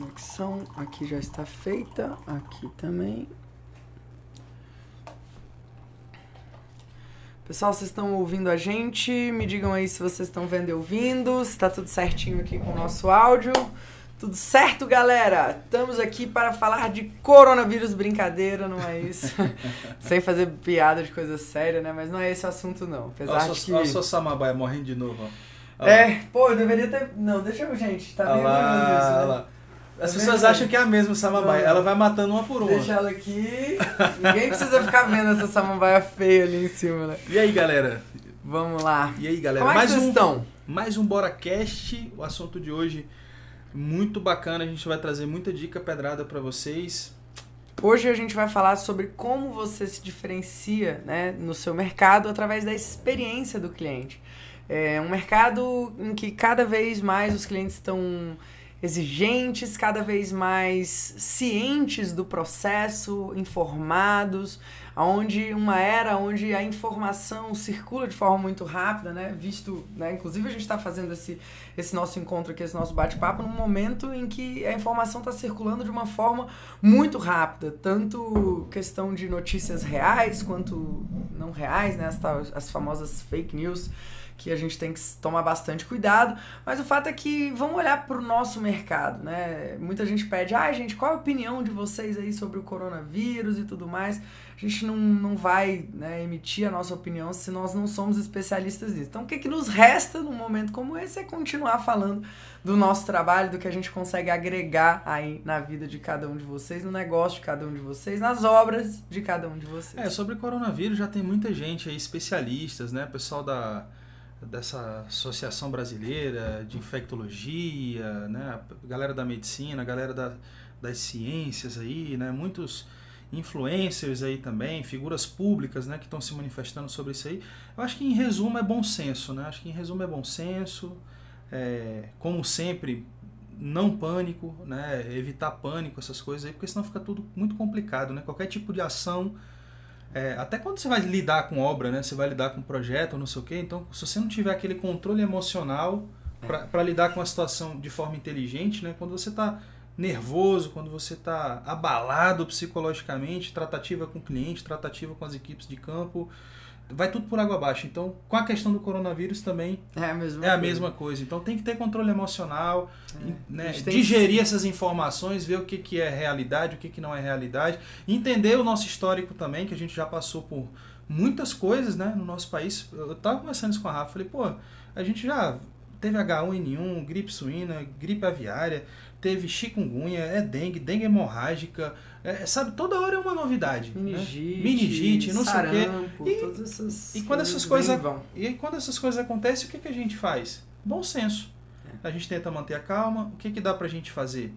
conexão aqui já está feita, aqui também. Pessoal, vocês estão ouvindo a gente? Me digam aí se vocês estão vendo e ouvindo, se está tudo certinho aqui com o nosso áudio. Tudo certo, galera? Estamos aqui para falar de coronavírus, brincadeira, não é isso? Sem fazer piada de coisa séria, né? Mas não é esse o assunto, não. Apesar Olha de que... só, só Samambaia morrendo de novo, ó. É, pô, eu deveria ter... Não, deixa eu, gente, tá Olha bem lá, isso, olha né? lá. As Tá pessoas acham que é a mesma Samambaia. Não. Ela vai matando uma por uma. Deixa ela aqui. Ninguém precisa ficar vendo essa samambaia feia ali em cima, né? E aí, galera? Vamos lá. E aí, galera? Como é que mais vocês um, estão? mais um BoraCast. O assunto de hoje muito bacana. A gente vai trazer muita dica pedrada pra vocês. Hoje a gente vai falar sobre como você se diferencia né, no seu mercado através da experiência do cliente. É um mercado em que cada vez mais os clientes estão exigentes, cada vez mais cientes do processo, informados, onde uma era onde a informação circula de forma muito rápida, né? Visto, né? Inclusive a gente está fazendo esse, esse nosso encontro aqui, esse nosso bate-papo, num momento em que a informação está circulando de uma forma muito rápida, tanto questão de notícias reais quanto não reais, né? As, as famosas fake news que a gente tem que tomar bastante cuidado, mas o fato é que vamos olhar para o nosso mercado, né? Muita gente pede, ai gente, qual a opinião de vocês aí sobre o coronavírus e tudo mais? A gente não, não vai né, emitir a nossa opinião se nós não somos especialistas nisso. Então, o que, que nos resta num momento como esse é continuar falando do nosso trabalho, do que a gente consegue agregar aí na vida de cada um de vocês, no negócio de cada um de vocês, nas obras de cada um de vocês. É, sobre coronavírus já tem muita gente aí, especialistas, né? Pessoal da, dessa Associação Brasileira de Infectologia, né? A galera da medicina, a galera da, das ciências aí, né? Muitos influencers aí também, figuras públicas, né? Que estão se manifestando sobre isso aí. Eu acho que em resumo é bom senso, né? Acho que em resumo é bom senso. É, como sempre, não pânico, né? Evitar pânico, essas coisas aí, porque senão fica tudo muito complicado, né? Qualquer tipo de ação é, até quando você vai lidar com obra, né? Você vai lidar com projeto, não sei o quê. Então, se você não tiver aquele controle emocional para lidar com a situação de forma inteligente, né? Quando você está nervoso, quando você está abalado psicologicamente, tratativa com o cliente, tratativa com as equipes de campo, vai tudo por água abaixo. Então, com a questão do coronavírus também É a mesma é a coisa. mesma coisa. Então, tem que ter controle emocional, É. né, digerir essas informações, ver o que, que é realidade, o que, que não é realidade, entender o nosso histórico também, que a gente já passou por muitas coisas né, no nosso país. Eu estava conversando isso com a Rafa, falei, pô, a gente já teve H1N1, gripe suína, gripe aviária, teve chikungunya, é dengue, dengue hemorrágica, é, sabe, toda hora é uma novidade. né? Meningite, Meningite, não sei o quê. sarampo, E- todas essas e quando essas coisas- vão. E quando essas coisas acontecem, o que, que a gente faz? Bom senso. É. A gente tenta manter a calma. O que, que dá pra gente fazer?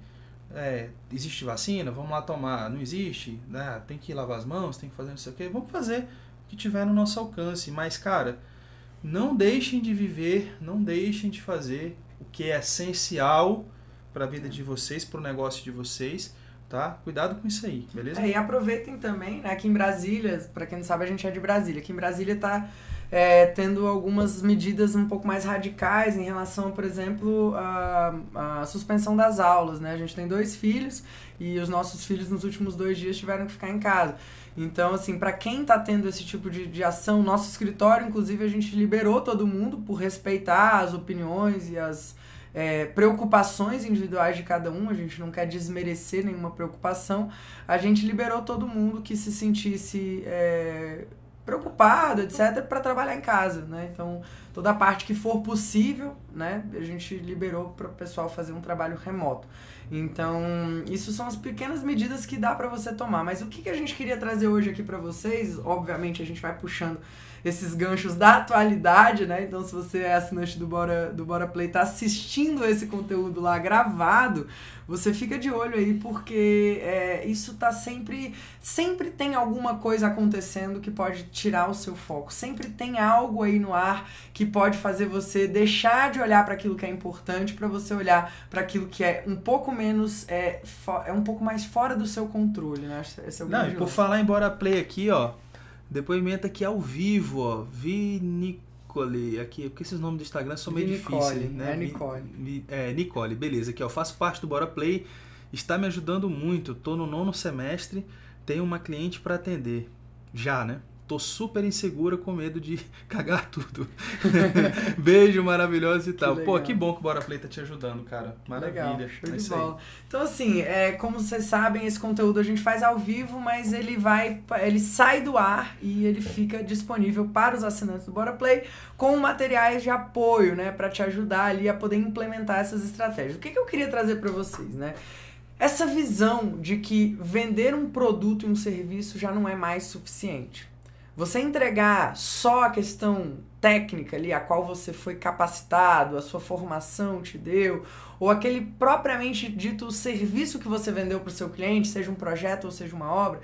É, existe vacina? Vamos lá tomar. Não existe? Né? Tem que lavar as mãos, tem que fazer não sei o quê. Vamos fazer o que tiver no nosso alcance. Mas, cara, não deixem de viver, não deixem de fazer o que é essencial para a vida de vocês, para o negócio de vocês, tá? Cuidado com isso aí, beleza? É, e aproveitem também, né? Aqui em Brasília, pra quem não sabe, a gente é de Brasília. Aqui em Brasília tá é, tendo algumas medidas um pouco mais radicais em relação, por exemplo, à, suspensão das aulas, né? A gente tem dois filhos e os nossos filhos nos últimos dois dias tiveram que ficar em casa. Então, assim, pra quem tá tendo esse tipo de, de ação, nosso escritório, inclusive, a gente liberou todo mundo por respeitar as opiniões e as é, preocupações individuais de cada um, a gente não quer desmerecer nenhuma preocupação, a gente liberou todo mundo que se sentisse é, preocupado, etc., para trabalhar em casa, né? Então, toda a parte que for possível, né, a gente liberou para o pessoal fazer um trabalho remoto. Então, isso são as pequenas medidas que dá para você tomar. Mas o que, que a gente queria trazer hoje aqui para vocês? Obviamente, a gente vai puxando esses ganchos da atualidade, né? Então, se você é assinante do Bora, do Bora Play, tá assistindo esse conteúdo lá gravado, você fica de olho aí, porque é, isso tá sempre. Sempre tem alguma coisa acontecendo que pode tirar o seu foco. Sempre tem algo aí no ar que pode fazer você deixar de olhar para aquilo que é importante, para você olhar para aquilo que é um pouco menos. É, é um pouco mais fora do seu controle, né? Esse é o Não, e por falar em Bora Play aqui, ó. Depoimento aqui ao vivo, ó. Vinicole. Aqui, porque esses nomes do Instagram são meio difíceis, né? é Nicole. Vi- é, Nicole, beleza. Aqui, ó. Faço parte do Bora Play está me ajudando muito. Tô no nono semestre, tenho uma cliente para atender. Já, né? Tô super insegura com medo de cagar tudo. Beijo maravilhoso e tal. Que Pô, que bom que o Bora Play tá te ajudando, cara. Maravilha. Legal, show é de bola. Então, assim, é, como vocês sabem, esse conteúdo a gente faz ao vivo, mas ele vai. Ele sai do ar e ele fica disponível para os assinantes do Bora Play com materiais de apoio, né? para te ajudar ali a poder implementar essas estratégias. O que, que eu queria trazer para vocês, né? Essa visão de que vender um produto e um serviço já não é mais suficiente. Você entregar só a questão técnica ali, a qual você foi capacitado, a sua formação te deu, ou aquele propriamente dito serviço que você vendeu para o seu cliente, seja um projeto ou seja uma obra,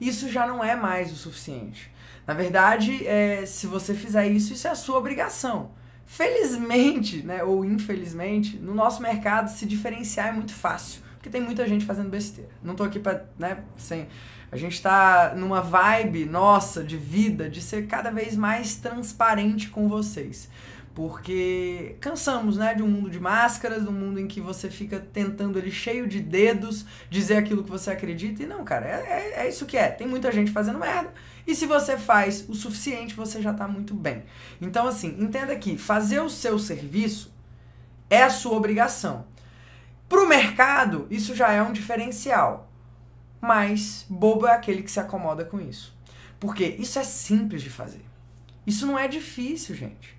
isso já não é mais o suficiente. Na verdade, é, se você fizer isso, isso é a sua obrigação. Felizmente, né, ou infelizmente, no nosso mercado se diferenciar é muito fácil, porque tem muita gente fazendo besteira. Não estou aqui para, né, sem a gente está numa vibe nossa de vida de ser cada vez mais transparente com vocês. Porque cansamos, né, de um mundo de máscaras, de um mundo em que você fica tentando ele cheio de dedos dizer aquilo que você acredita. E não, cara, é, é, é isso que é. Tem muita gente fazendo merda. E se você faz o suficiente, você já está muito bem. Então, assim, entenda que fazer o seu serviço é a sua obrigação. Para o mercado, isso já é um diferencial mas bobo é aquele que se acomoda com isso. Porque isso é simples de fazer. Isso não é difícil, gente.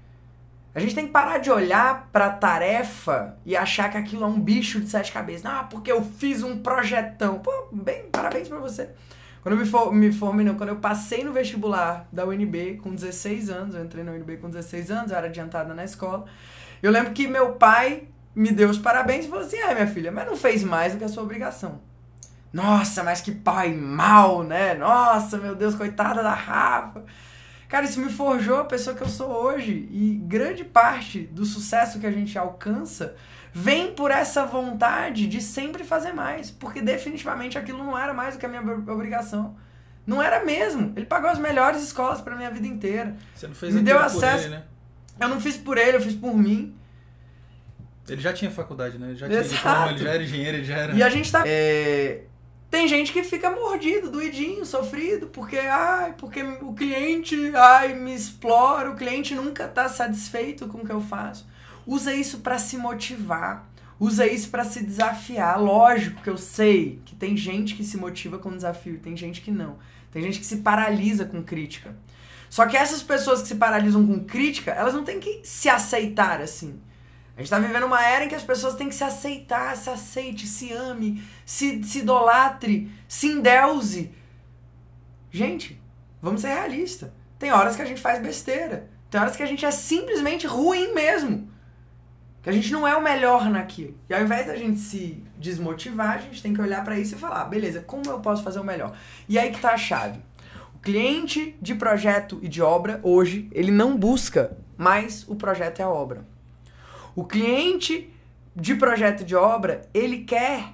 A gente tem que parar de olhar para a tarefa e achar que aquilo é um bicho de sete cabeças. Ah, porque eu fiz um projetão. Pô, bem, parabéns para você. Quando eu me, for, me formei, não, quando eu passei no vestibular da UNB com 16 anos, eu entrei na UNB com 16 anos, eu era adiantada na escola. Eu lembro que meu pai me deu os parabéns e falou assim: ah, minha filha, mas não fez mais do que a sua obrigação. Nossa, mas que pai mal, né? Nossa, meu Deus, coitada da Rafa. Cara, isso me forjou a pessoa que eu sou hoje. E grande parte do sucesso que a gente alcança vem por essa vontade de sempre fazer mais. Porque definitivamente aquilo não era mais do que a minha obrigação. Não era mesmo. Ele pagou as melhores escolas para minha vida inteira. Você não fez Me deu acesso. Ele, né? Eu não fiz por ele, eu fiz por mim. Ele já tinha faculdade, né? Ele já, tinha diploma, ele já era engenheiro, ele já era. E a gente tá. É tem gente que fica mordido, doidinho, sofrido, porque ai, porque o cliente, ai, me explora, o cliente nunca está satisfeito com o que eu faço. Usa isso para se motivar. Usa isso para se desafiar. Lógico que eu sei que tem gente que se motiva com desafio, tem gente que não. Tem gente que se paralisa com crítica. Só que essas pessoas que se paralisam com crítica, elas não têm que se aceitar assim. A gente está vivendo uma era em que as pessoas têm que se aceitar, se aceite, se ame, se, se idolatre, se endeuse. Gente, vamos ser realistas. Tem horas que a gente faz besteira. Tem horas que a gente é simplesmente ruim mesmo. Que a gente não é o melhor naquilo. E ao invés da gente se desmotivar, a gente tem que olhar para isso e falar: ah, beleza, como eu posso fazer o melhor? E aí que tá a chave. O cliente de projeto e de obra, hoje, ele não busca mais o projeto e a obra. O cliente de projeto de obra, ele quer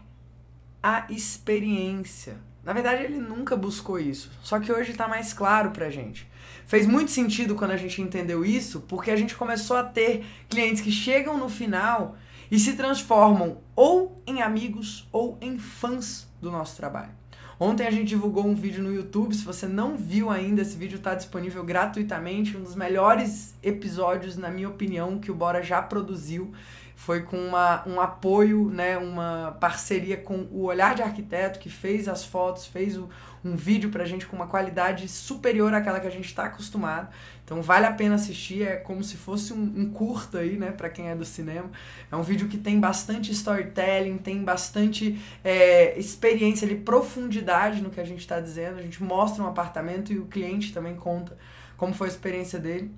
a experiência. Na verdade, ele nunca buscou isso. Só que hoje está mais claro pra gente. Fez muito sentido quando a gente entendeu isso, porque a gente começou a ter clientes que chegam no final e se transformam ou em amigos ou em fãs do nosso trabalho. Ontem a gente divulgou um vídeo no YouTube. Se você não viu ainda, esse vídeo está disponível gratuitamente. Um dos melhores episódios, na minha opinião, que o Bora já produziu. Foi com uma, um apoio, né, uma parceria com o Olhar de Arquiteto, que fez as fotos, fez o, um vídeo pra gente com uma qualidade superior àquela que a gente está acostumado. Então vale a pena assistir, é como se fosse um, um curto aí, né, para quem é do cinema. É um vídeo que tem bastante storytelling, tem bastante é, experiência ali, profundidade no que a gente está dizendo. A gente mostra um apartamento e o cliente também conta como foi a experiência dele.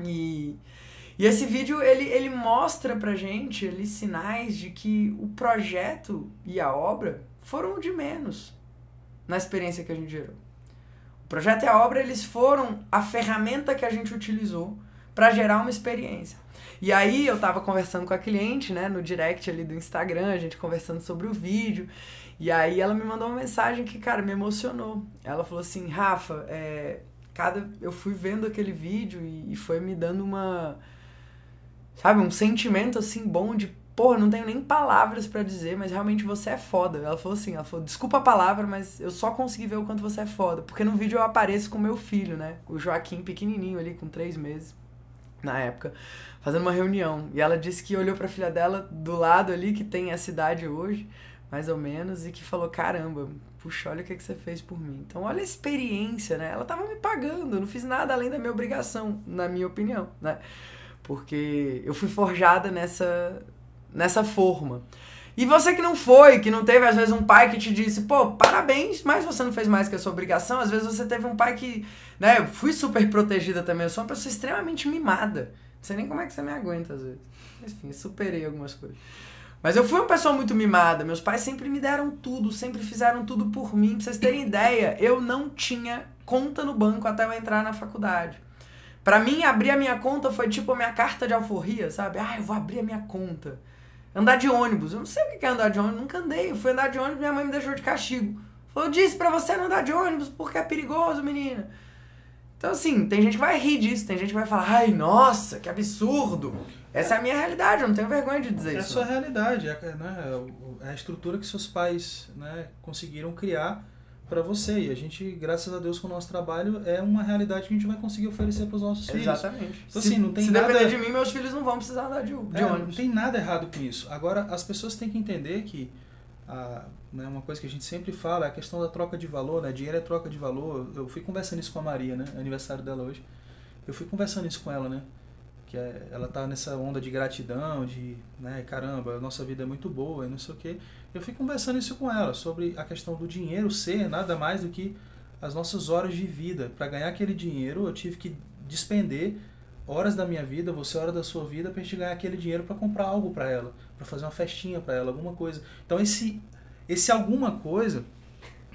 E, e esse vídeo ele, ele mostra pra gente ali sinais de que o projeto e a obra foram de menos na experiência que a gente gerou. O projeto e a obra, eles foram a ferramenta que a gente utilizou para gerar uma experiência. E aí eu tava conversando com a cliente, né, no direct ali do Instagram, a gente conversando sobre o vídeo, e aí ela me mandou uma mensagem que, cara, me emocionou. Ela falou assim, Rafa, é, cada eu fui vendo aquele vídeo e, e foi me dando uma sabe, um sentimento assim bom de porra, não tenho nem palavras para dizer, mas realmente você é foda. Ela falou assim, ela falou, desculpa a palavra, mas eu só consegui ver o quanto você é foda. Porque no vídeo eu apareço com meu filho, né? O Joaquim, pequenininho ali, com três meses, na época, fazendo uma reunião. E ela disse que olhou pra filha dela do lado ali, que tem essa idade hoje, mais ou menos, e que falou, caramba, puxa, olha o que, que você fez por mim. Então, olha a experiência, né? Ela tava me pagando, não fiz nada além da minha obrigação, na minha opinião, né? Porque eu fui forjada nessa nessa forma. E você que não foi, que não teve às vezes um pai que te disse, pô, parabéns, mas você não fez mais que a sua obrigação. Às vezes você teve um pai que, né, eu fui super protegida também, eu sou uma pessoa extremamente mimada. Não sei nem como é que você me aguenta às vezes. Enfim, superei algumas coisas. Mas eu fui uma pessoa muito mimada. Meus pais sempre me deram tudo, sempre fizeram tudo por mim. Pra vocês terem ideia, eu não tinha conta no banco até eu entrar na faculdade. Para mim, abrir a minha conta foi tipo a minha carta de alforria, sabe? Ah, eu vou abrir a minha conta. Andar de ônibus. Eu não sei o que é andar de ônibus, nunca andei. Eu fui andar de ônibus minha mãe me deixou de castigo. Falou, eu disse pra você não andar de ônibus porque é perigoso, menina. Então, assim, tem gente que vai rir disso, tem gente que vai falar, ai, nossa, que absurdo. Essa é a minha realidade, eu não tenho vergonha de dizer é isso. É a sua realidade, é, né, é a estrutura que seus pais né, conseguiram criar para você. E a gente, graças a Deus, com o nosso trabalho, é uma realidade que a gente vai conseguir oferecer para os nossos filhos. Exatamente. Então, assim, não tem se nada... depender de mim, meus filhos não vão precisar andar de, de é, ônibus. Não tem nada errado com isso. Agora, as pessoas têm que entender que a, né, uma coisa que a gente sempre fala é a questão da troca de valor, né? Dinheiro é troca de valor. Eu fui conversando isso com a Maria, né? Aniversário dela hoje. Eu fui conversando isso com ela, né? que é, ela tá nessa onda de gratidão, de, né, caramba, a nossa vida é muito boa e não sei o quê. Eu fui conversando isso com ela, sobre a questão do dinheiro ser nada mais do que as nossas horas de vida. Para ganhar aquele dinheiro, eu tive que despender horas da minha vida, você hora da sua vida, para gente ganhar aquele dinheiro para comprar algo para ela, para fazer uma festinha para ela, alguma coisa. Então esse esse alguma coisa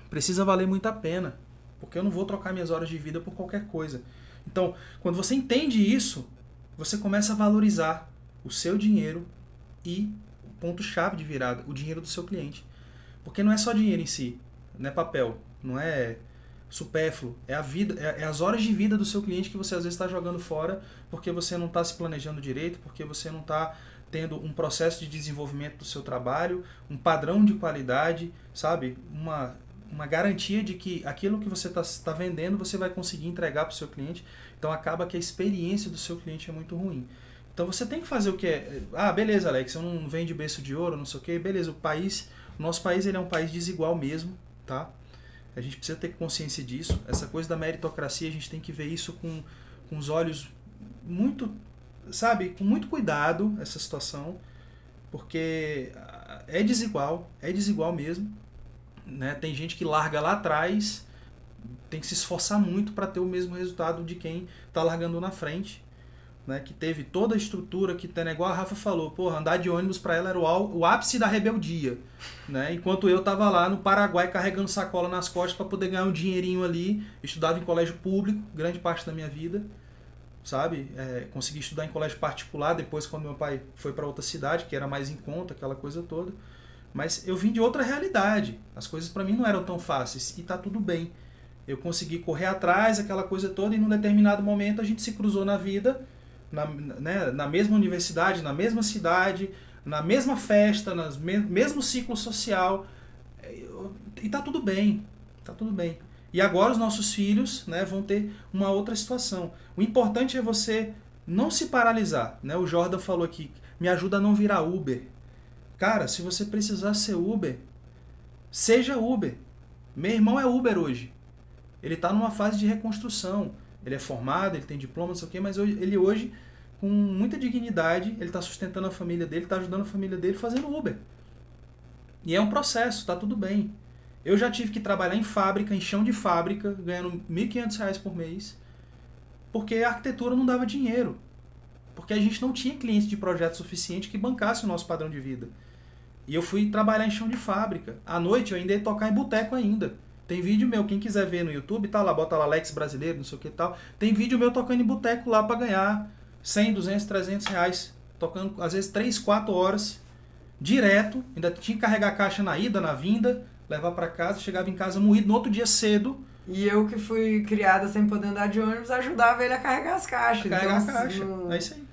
precisa valer muito a pena, porque eu não vou trocar minhas horas de vida por qualquer coisa. Então, quando você entende isso, você começa a valorizar o seu dinheiro e ponto-chave de virada, o dinheiro do seu cliente. Porque não é só dinheiro em si, não é papel, não é supérfluo, é a vida, é, é as horas de vida do seu cliente que você às vezes está jogando fora porque você não está se planejando direito, porque você não está tendo um processo de desenvolvimento do seu trabalho, um padrão de qualidade, sabe? Uma, uma garantia de que aquilo que você está tá vendendo você vai conseguir entregar para o seu cliente. Então acaba que a experiência do seu cliente é muito ruim. Então você tem que fazer o que é. Ah, beleza, Alex, eu não vende berço de ouro, não sei o que. Beleza, o país, nosso país ele é um país desigual mesmo, tá? A gente precisa ter consciência disso. Essa coisa da meritocracia, a gente tem que ver isso com, com os olhos muito, sabe, com muito cuidado, essa situação, porque é desigual, é desigual mesmo. Né? Tem gente que larga lá atrás tem que se esforçar muito para ter o mesmo resultado de quem está largando na frente. Né, que teve toda a estrutura que tem, igual a Rafa falou, porra, andar de ônibus para ela era o, o, ápice da rebeldia, né? Enquanto eu tava lá no Paraguai carregando sacola nas costas para poder ganhar um dinheirinho ali, estudava em colégio público, grande parte da minha vida, sabe? É, consegui estudar em colégio particular depois quando meu pai foi para outra cidade, que era mais em conta, aquela coisa toda. Mas eu vim de outra realidade. As coisas para mim não eram tão fáceis e tá tudo bem. Eu consegui correr atrás, aquela coisa toda, e num determinado momento a gente se cruzou na vida, na, né, na mesma universidade, na mesma cidade, na mesma festa, no me mesmo ciclo social. E tá tudo bem, tá tudo bem. E agora os nossos filhos né, vão ter uma outra situação. O importante é você não se paralisar. Né? O Jordan falou aqui, me ajuda a não virar Uber. Cara, se você precisar ser Uber, seja Uber. Meu irmão é Uber hoje ele está numa fase de reconstrução. Ele é formado, ele tem diploma, não sei o quê, mas ele hoje, com muita dignidade, ele está sustentando a família dele, está ajudando a família dele fazendo Uber. E é um processo, está tudo bem. Eu já tive que trabalhar em fábrica, em chão de fábrica, ganhando R$ 1.500 por mês, porque a arquitetura não dava dinheiro. Porque a gente não tinha cliente de projeto suficiente que bancasse o nosso padrão de vida. E eu fui trabalhar em chão de fábrica. À noite eu ainda ia tocar em boteco ainda. Tem vídeo meu, quem quiser ver no YouTube, tá lá, bota lá Alex brasileiro, não sei o que tal. Tem vídeo meu tocando em boteco lá para ganhar 100, 200, 300 reais. Tocando às vezes 3, 4 horas, direto. Ainda tinha que carregar a caixa na ida, na vinda, levar para casa, chegava em casa moído no outro dia cedo. E eu que fui criada sem poder andar de ônibus, ajudava ele a carregar as caixas. A carregar então, a caixa. Não... É isso aí.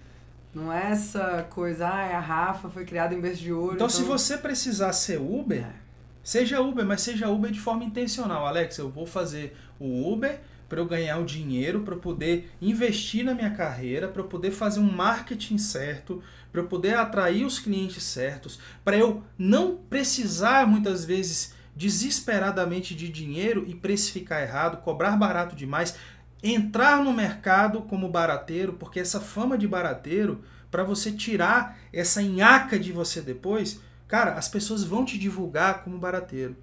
Não é essa coisa, ah, a Rafa foi criada em berço de ouro. Então, então, se você precisar ser Uber, é. Seja Uber, mas seja Uber de forma intencional. Alex, eu vou fazer o Uber para eu ganhar o dinheiro, para eu poder investir na minha carreira, para eu poder fazer um marketing certo, para eu poder atrair os clientes certos, para eu não precisar muitas vezes desesperadamente de dinheiro e precificar errado, cobrar barato demais, entrar no mercado como barateiro, porque essa fama de barateiro, para você tirar essa nhaca de você depois, cara, as pessoas vão te divulgar como barateiro.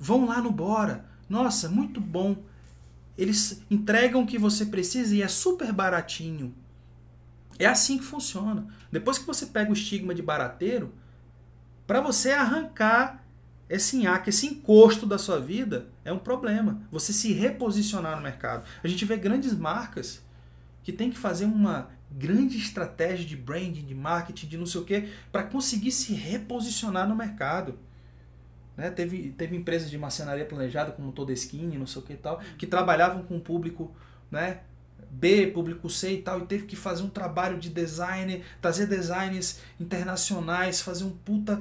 Vão lá no Bora. Nossa, muito bom. Eles entregam o que você precisa e é super baratinho. É assim que funciona. Depois que você pega o estigma de barateiro, para você arrancar esse nhaque, esse encosto da sua vida é um problema. Você se reposicionar no mercado. A gente vê grandes marcas que tem que fazer uma grande estratégia de branding, de marketing, de não sei o quê, para conseguir se reposicionar no mercado. Né? Teve, teve empresas de marcenaria planejada, como Toda Skin, não sei o que e tal, que trabalhavam com público né, B, público C e tal, e teve que fazer um trabalho de design, trazer designs internacionais, fazer um puta,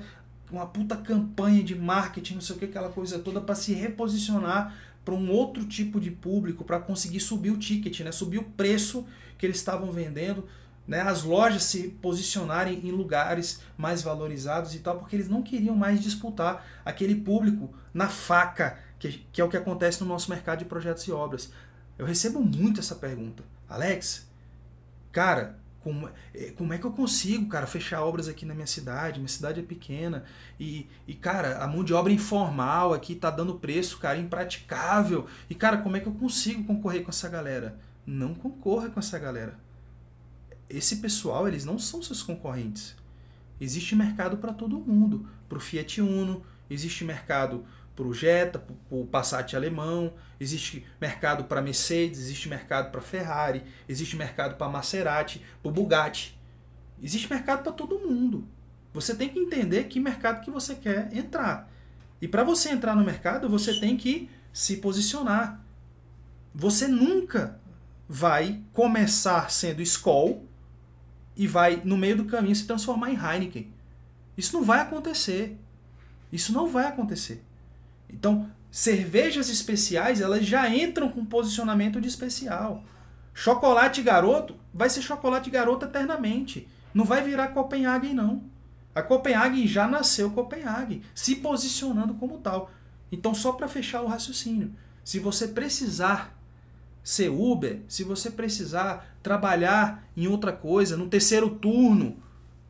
uma puta campanha de marketing, não sei o que, aquela coisa toda, para se reposicionar para um outro tipo de público, para conseguir subir o ticket, né, subir o preço que eles estavam vendendo, né, as lojas se posicionarem em lugares mais valorizados e tal, porque eles não queriam mais disputar aquele público na faca, que, que é o que acontece no nosso mercado de projetos e obras. Eu recebo muito essa pergunta. Alex, cara, como, é, como é que eu consigo, cara, fechar obras aqui na minha cidade? Minha cidade é pequena. E, e, cara, a mão de obra informal aqui tá dando preço, cara, impraticável. E, cara, como é que eu consigo concorrer com essa galera? Não concorra com essa galera. Esse pessoal, eles não são seus concorrentes. Existe mercado para todo mundo. Para o Fiat Uno, existe mercado para o Jetta, para o Passat alemão, existe mercado para Mercedes, existe mercado para Ferrari, existe mercado para Maserati, para Bugatti. Existe mercado para todo mundo. Você tem que entender que mercado que você quer entrar. E para você entrar no mercado, você tem que se posicionar. Você nunca vai começar sendo Skoll e vai, no meio do caminho, se transformar em Heineken. Isso não vai acontecer. Isso não vai acontecer. Então, cervejas especiais, elas já entram com posicionamento de especial. Chocolate garoto vai ser chocolate garoto eternamente. Não vai virar Copenhagen, não. A Copenhagen já nasceu Copenhagen, se posicionando como tal. Então, só para fechar o raciocínio, se você precisar ser Uber, se você precisar trabalhar em outra coisa, no terceiro turno,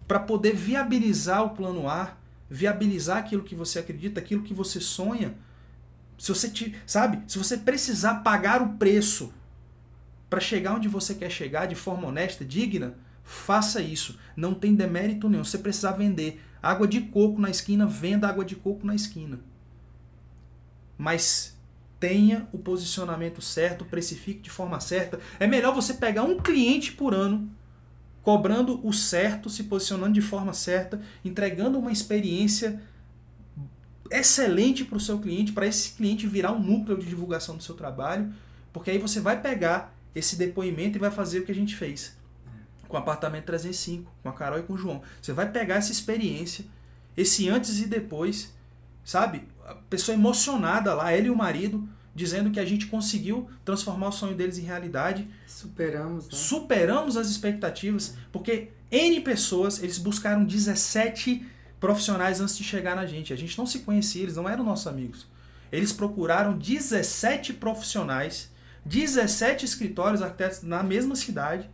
para poder viabilizar o plano A, viabilizar aquilo que você acredita, aquilo que você sonha. Se você te, sabe, se você precisar pagar o preço para chegar onde você quer chegar de forma honesta, digna, faça isso. Não tem demérito nenhum. Se você precisar vender água de coco na esquina, venda água de coco na esquina. Mas tenha o posicionamento certo, precifique de forma certa. É melhor você pegar um cliente por ano cobrando o certo, se posicionando de forma certa, entregando uma experiência excelente para o seu cliente, para esse cliente virar um núcleo de divulgação do seu trabalho, porque aí você vai pegar esse depoimento e vai fazer o que a gente fez com o apartamento 305, com a Carol e com o João. Você vai pegar essa experiência, esse antes e depois, sabe? A pessoa emocionada lá, ele e o marido, dizendo que a gente conseguiu transformar o sonho deles em realidade. Superamos, né? Superamos as expectativas, porque N pessoas, eles buscaram 17 profissionais antes de chegar na gente. A gente não se conhecia, eles não eram nossos amigos. Eles procuraram 17 profissionais, 17 escritórios arquitetos na mesma cidade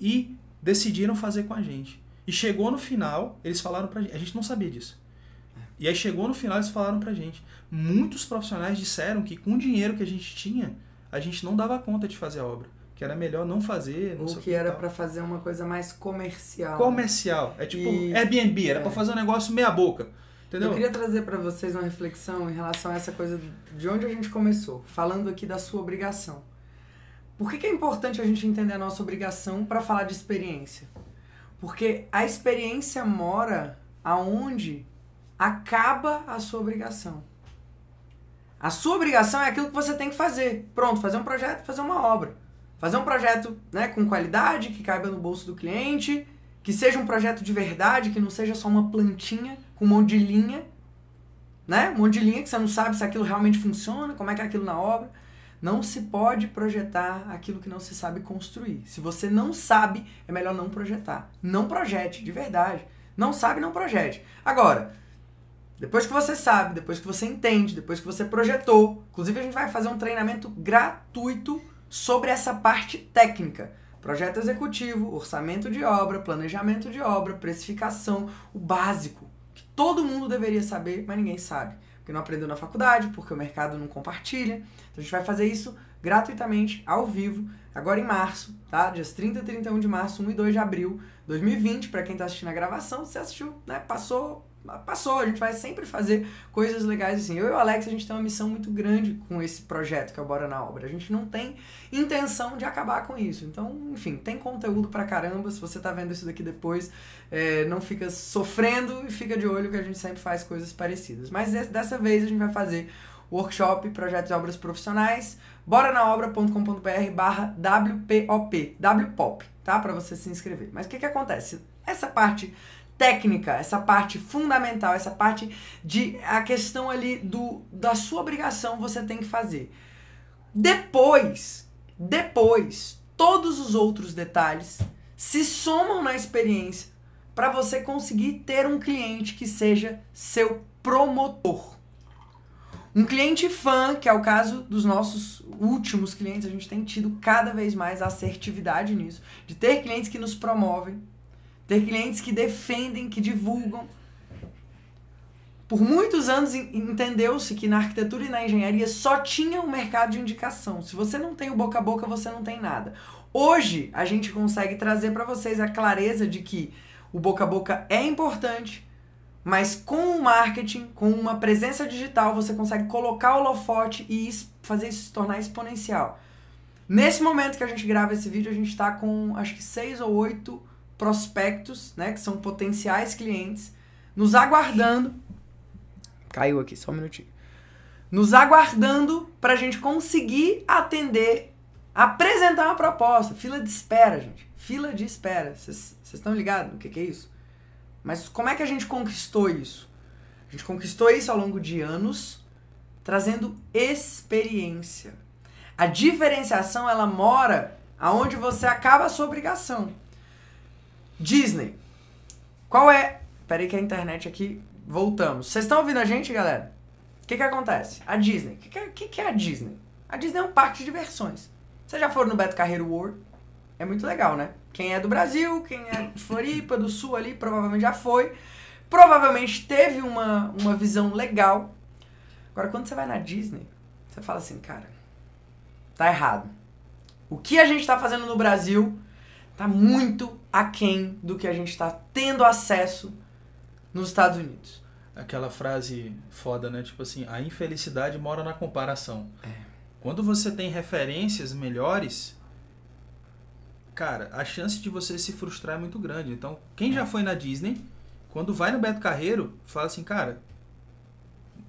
e decidiram fazer com a gente. E chegou no final, eles falaram pra gente, a gente não sabia disso. E aí chegou no final eles falaram pra gente. Muitos profissionais disseram que com o dinheiro que a gente tinha, a gente não dava conta de fazer a obra. Que era melhor não fazer. Não Ou que era para fazer uma coisa mais comercial. Comercial. É tipo e... Airbnb, era é. para fazer um negócio meia boca. Entendeu? Eu queria trazer para vocês uma reflexão em relação a essa coisa de onde a gente começou, falando aqui da sua obrigação. Por que, que é importante a gente entender a nossa obrigação para falar de experiência? Porque a experiência mora aonde acaba a sua obrigação. A sua obrigação é aquilo que você tem que fazer. Pronto, fazer um projeto, fazer uma obra. Fazer um projeto né, com qualidade, que caiba no bolso do cliente que seja um projeto de verdade, que não seja só uma plantinha com um monte de linha, né? Um monte de linha que você não sabe se aquilo realmente funciona, como é que é aquilo na obra. Não se pode projetar aquilo que não se sabe construir. Se você não sabe, é melhor não projetar. Não projete, de verdade. Não sabe, não projete. Agora, depois que você sabe, depois que você entende, depois que você projetou, inclusive a gente vai fazer um treinamento gratuito sobre essa parte técnica. Projeto executivo, orçamento de obra, planejamento de obra, precificação, o básico, que todo mundo deveria saber, mas ninguém sabe. Porque não aprendeu na faculdade, porque o mercado não compartilha. Então a gente vai fazer isso gratuitamente, ao vivo, agora em março, tá? Dias 30 e 31 de março, 1 e 2 de abril 2020, para quem está assistindo a gravação, você assistiu, né? Passou passou, a gente vai sempre fazer coisas legais assim. Eu e o Alex, a gente tem uma missão muito grande com esse projeto que é o Bora na Obra. A gente não tem intenção de acabar com isso. Então, enfim, tem conteúdo pra caramba. Se você tá vendo isso daqui depois, é, não fica sofrendo e fica de olho que a gente sempre faz coisas parecidas. Mas dessa vez a gente vai fazer workshop Projetos e Obras Profissionais, boranaobra.com.br barra WPOP, WPOP, tá? Para você se inscrever. Mas o que que acontece? Essa parte técnica, essa parte fundamental, essa parte de a questão ali do da sua obrigação você tem que fazer. Depois, depois, todos os outros detalhes se somam na experiência para você conseguir ter um cliente que seja seu promotor. Um cliente fã, que é o caso dos nossos últimos clientes, a gente tem tido cada vez mais assertividade nisso, de ter clientes que nos promovem, ter clientes que defendem, que divulgam. Por muitos anos entendeu-se que na arquitetura e na engenharia só tinha um mercado de indicação. Se você não tem o boca a boca, você não tem nada. Hoje a gente consegue trazer para vocês a clareza de que o boca a boca é importante, mas com o marketing, com uma presença digital, você consegue colocar o holofote e fazer isso se tornar exponencial. Nesse momento que a gente grava esse vídeo, a gente está com acho que seis ou oito prospectos, né, que são potenciais clientes, nos aguardando. Caiu aqui, só um minutinho. Nos aguardando para a gente conseguir atender, apresentar uma proposta. Fila de espera, gente. Fila de espera. Vocês estão ligados no que, que é isso? Mas como é que a gente conquistou isso? A gente conquistou isso ao longo de anos, trazendo experiência. A diferenciação ela mora aonde você acaba a sua obrigação. Disney. Qual é. Peraí que a internet aqui. Voltamos. Vocês estão ouvindo a gente, galera? O que que acontece? A Disney. O que, que, que, que é a Disney? A Disney é um parque de diversões. Vocês já foram no Beto Carreiro World? É muito legal, né? Quem é do Brasil, quem é de Floripa, do Sul ali, provavelmente já foi. Provavelmente teve uma, uma visão legal. Agora, quando você vai na Disney, você fala assim, cara, tá errado. O que a gente tá fazendo no Brasil tá muito aquém do que a gente está tendo acesso nos Estados Unidos. Aquela frase foda, né? Tipo assim, a infelicidade mora na comparação. É. Quando você tem referências melhores, cara, a chance de você se frustrar é muito grande. Então, quem já foi na Disney, quando vai no Beto Carreiro, fala assim, cara,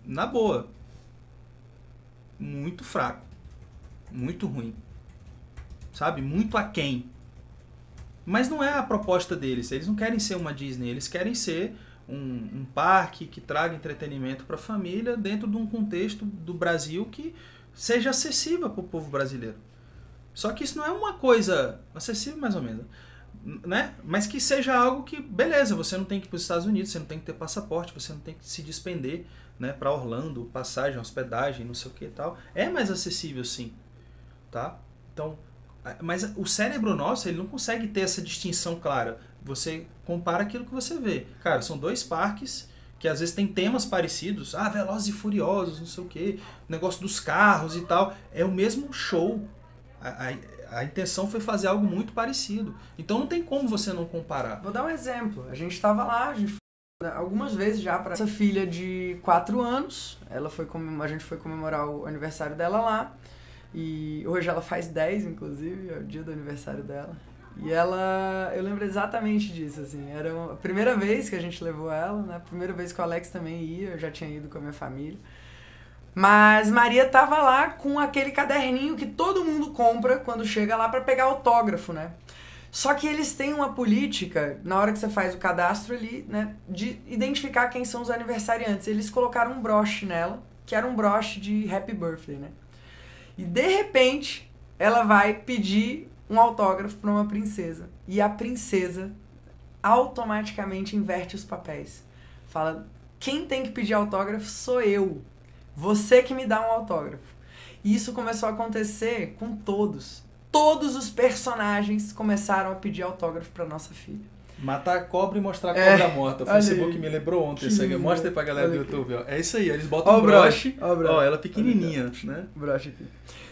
na boa, muito fraco, muito ruim, sabe? Muito aquém mas não é a proposta deles. Eles não querem ser uma Disney, eles querem ser um, um parque que traga entretenimento para a família dentro de um contexto do Brasil que seja acessível para o povo brasileiro. Só que isso não é uma coisa acessível mais ou menos, né? Mas que seja algo que, beleza, você não tem que ir para os Estados Unidos, você não tem que ter passaporte, você não tem que se despender, né, para Orlando, passagem, hospedagem, não sei o que e tal. É mais acessível sim, tá? Então, mas o cérebro nosso, ele não consegue ter essa distinção clara. Você compara aquilo que você vê. Cara, são dois parques que às vezes tem temas parecidos. Ah, Velozes e Furiosos, não sei o quê. negócio dos carros e tal. É o mesmo show. A, a, a intenção foi fazer algo muito parecido. Então não tem como você não comparar. Vou dar um exemplo. A gente estava lá, a gente algumas vezes já para essa filha de 4 anos. Ela foi a gente foi comemorar o aniversário dela lá. E hoje ela faz 10, inclusive, é o dia do aniversário dela. E ela, eu lembro exatamente disso, assim, era a primeira vez que a gente levou ela, né? A primeira vez que o Alex também ia, eu já tinha ido com a minha família. Mas Maria tava lá com aquele caderninho que todo mundo compra quando chega lá para pegar autógrafo, né? Só que eles têm uma política, na hora que você faz o cadastro ali, né, de identificar quem são os aniversariantes. Eles colocaram um broche nela, que era um broche de Happy Birthday, né? E de repente, ela vai pedir um autógrafo para uma princesa. E a princesa automaticamente inverte os papéis. Fala: quem tem que pedir autógrafo sou eu. Você que me dá um autógrafo. E isso começou a acontecer com todos todos os personagens começaram a pedir autógrafo para nossa filha. Matar a cobra e mostrar a cobra é, morta. O Facebook me lembrou ontem isso aí. Mostra aí pra galera do YouTube. Ó. É isso aí, eles botam ó, um broche. Ó, broche. ó, ela pequenininha, né? Broche aqui.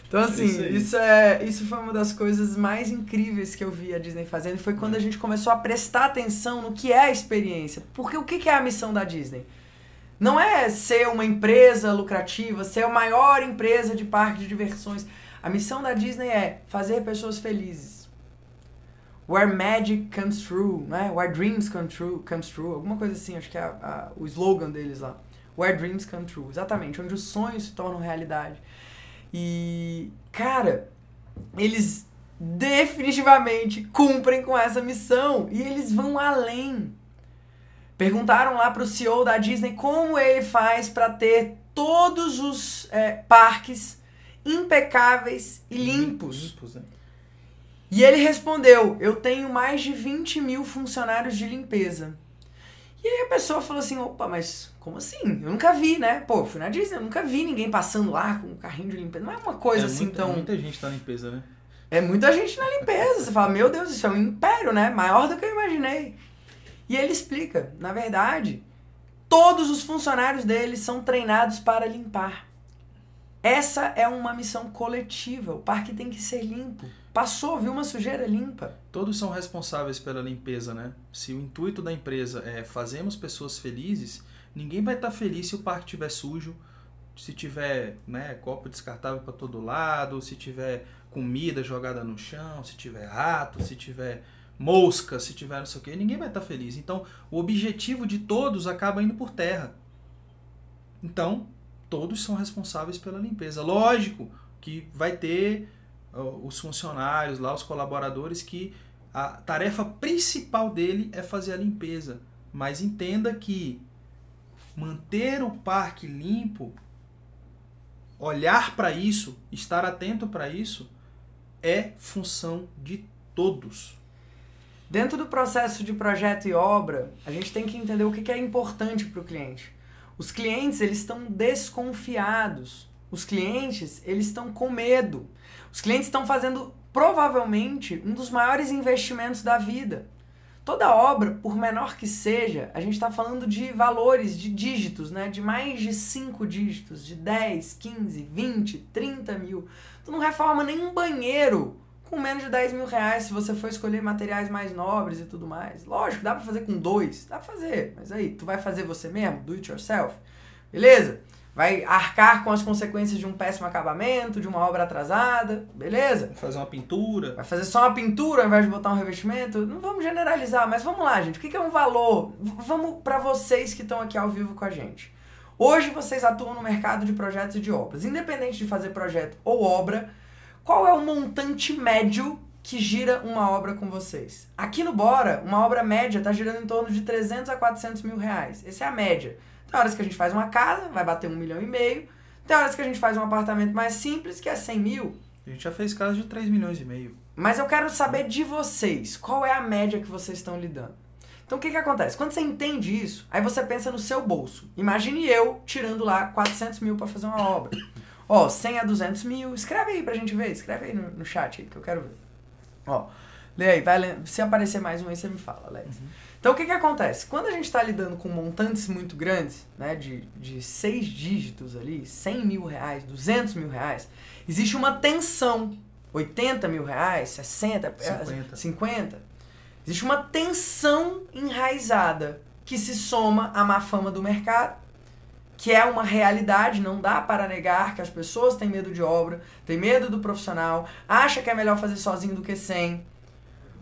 Então, assim, isso, isso, é, isso foi uma das coisas mais incríveis que eu vi a Disney fazendo. Foi quando a gente começou a prestar atenção no que é a experiência. Porque o que é a missão da Disney? Não é ser uma empresa lucrativa, ser a maior empresa de parque de diversões. A missão da Disney é fazer pessoas felizes. Where magic comes true, né? Where dreams come true, comes true, alguma coisa assim, acho que é a, a, o slogan deles lá. Where dreams come true, exatamente, onde os sonhos se tornam realidade. E, cara, eles definitivamente cumprem com essa missão e eles vão além. Perguntaram lá para o CEO da Disney como ele faz para ter todos os é, parques impecáveis e limpos. limpos né? E ele respondeu: Eu tenho mais de 20 mil funcionários de limpeza. E aí a pessoa falou assim: opa, mas como assim? Eu nunca vi, né? Pô, fui na Disney, eu nunca vi ninguém passando lá com um carrinho de limpeza. Não é uma coisa é assim muita, tão. É muita gente na limpeza, né? É muita gente na limpeza. Você fala, meu Deus, isso é um império, né? Maior do que eu imaginei. E ele explica: na verdade, todos os funcionários dele são treinados para limpar. Essa é uma missão coletiva. O parque tem que ser limpo. Passou, viu uma sujeira limpa. Todos são responsáveis pela limpeza, né? Se o intuito da empresa é fazermos pessoas felizes, ninguém vai estar feliz se o parque estiver sujo, se tiver né, copo descartável para todo lado, se tiver comida jogada no chão, se tiver rato, se tiver mosca, se tiver não sei o que, ninguém vai estar feliz. Então, o objetivo de todos acaba indo por terra. Então, todos são responsáveis pela limpeza. Lógico que vai ter os funcionários lá, os colaboradores, que a tarefa principal dele é fazer a limpeza. Mas entenda que manter o parque limpo, olhar para isso, estar atento para isso, é função de todos. Dentro do processo de projeto e obra, a gente tem que entender o que é importante para o cliente. Os clientes, eles estão desconfiados. Os clientes, eles estão com medo. Os clientes estão fazendo provavelmente um dos maiores investimentos da vida. Toda obra, por menor que seja, a gente está falando de valores, de dígitos, né? De mais de 5 dígitos, de 10, 15, 20, 30 mil. Tu não reforma nenhum banheiro com menos de 10 mil reais se você for escolher materiais mais nobres e tudo mais. Lógico, dá pra fazer com dois, dá pra fazer. Mas aí, tu vai fazer você mesmo, do it yourself, beleza? Vai arcar com as consequências de um péssimo acabamento, de uma obra atrasada, beleza? Vai fazer uma pintura. Vai fazer só uma pintura ao invés de botar um revestimento? Não vamos generalizar, mas vamos lá, gente. O que é um valor? Vamos para vocês que estão aqui ao vivo com a gente. Hoje vocês atuam no mercado de projetos e de obras. Independente de fazer projeto ou obra, qual é o montante médio que gira uma obra com vocês? Aqui no Bora, uma obra média está girando em torno de 300 a 400 mil reais. Essa é a média. Tem horas que a gente faz uma casa, vai bater um milhão e meio. Tem horas que a gente faz um apartamento mais simples, que é 100 mil. A gente já fez casa de 3 milhões e meio. Mas eu quero saber de vocês. Qual é a média que vocês estão lidando? Então o que, que acontece? Quando você entende isso, aí você pensa no seu bolso. Imagine eu tirando lá 400 mil para fazer uma obra. Ó, 100 a 200 mil. Escreve aí pra gente ver. Escreve aí no, no chat aí, que eu quero ver. Ó, lê aí. Vai, se aparecer mais um aí, você me fala, Alex. Uhum. Então, o que que acontece? Quando a gente está lidando com montantes muito grandes, né, de, de seis dígitos ali, 100 mil reais, 200 mil reais, existe uma tensão. 80 mil reais, 60, 50. 50. Existe uma tensão enraizada que se soma à má fama do mercado que é uma realidade, não dá para negar que as pessoas têm medo de obra, têm medo do profissional, acha que é melhor fazer sozinho do que sem,